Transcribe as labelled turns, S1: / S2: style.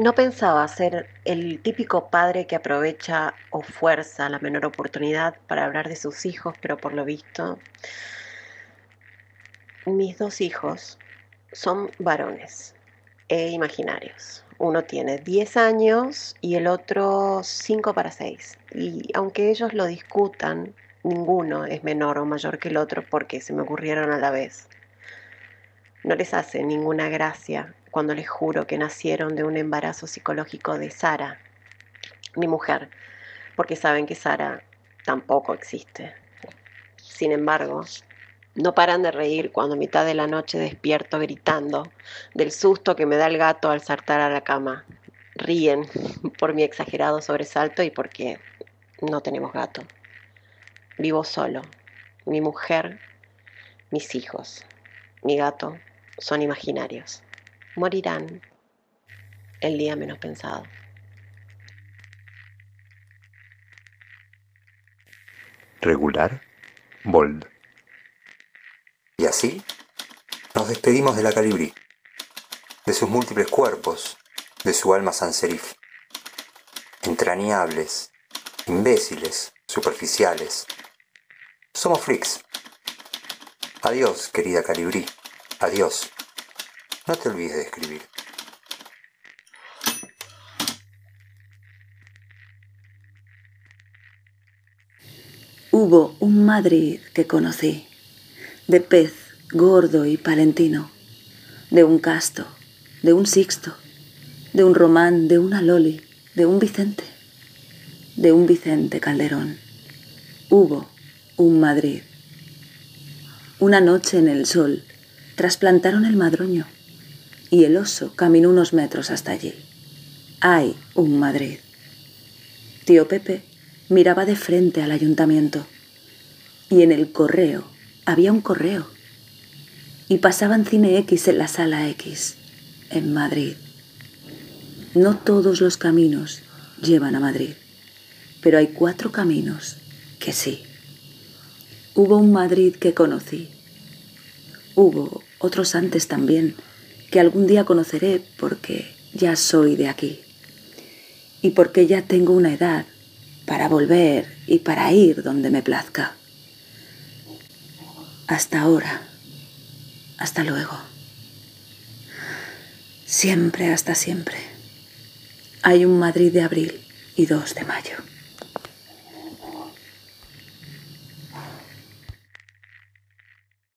S1: No pensaba ser el típico padre que aprovecha o fuerza la menor oportunidad para hablar de sus hijos, pero por lo visto, mis dos hijos son varones e imaginarios. Uno tiene 10 años y el otro 5 para 6. Y aunque ellos lo discutan, ninguno es menor o mayor que el otro porque se me ocurrieron a la vez. No les hace ninguna gracia cuando les juro que nacieron de un embarazo psicológico de Sara, mi mujer, porque saben que Sara tampoco existe. Sin embargo, no paran de reír cuando a mitad de la noche despierto gritando del susto que me da el gato al saltar a la cama. Ríen por mi exagerado sobresalto y porque no tenemos gato. Vivo solo. Mi mujer, mis hijos, mi gato son imaginarios morirán el día menos pensado.
S2: Regular, bold.
S3: Y así nos despedimos de la Calibrí, de sus múltiples cuerpos, de su alma sans serif. Entrañables, imbéciles, superficiales. Somos freaks. Adiós, querida Calibrí. Adiós. No te olvides de escribir.
S4: Hubo un Madrid que conocí, de pez, gordo y palentino, de un casto, de un sixto, de un román, de una loli, de un Vicente, de un Vicente Calderón. Hubo un Madrid. Una noche en el sol trasplantaron el madroño y el oso caminó unos metros hasta allí. Hay un Madrid. Tío Pepe miraba de frente al ayuntamiento y en el correo había un correo y pasaban Cine X en la sala X, en Madrid. No todos los caminos llevan a Madrid, pero hay cuatro caminos que sí. Hubo un Madrid que conocí. Hubo otros antes también que algún día conoceré porque ya soy de aquí y porque ya tengo una edad para volver y para ir donde me plazca. Hasta ahora, hasta luego. Siempre hasta siempre. Hay un Madrid de abril y dos de mayo.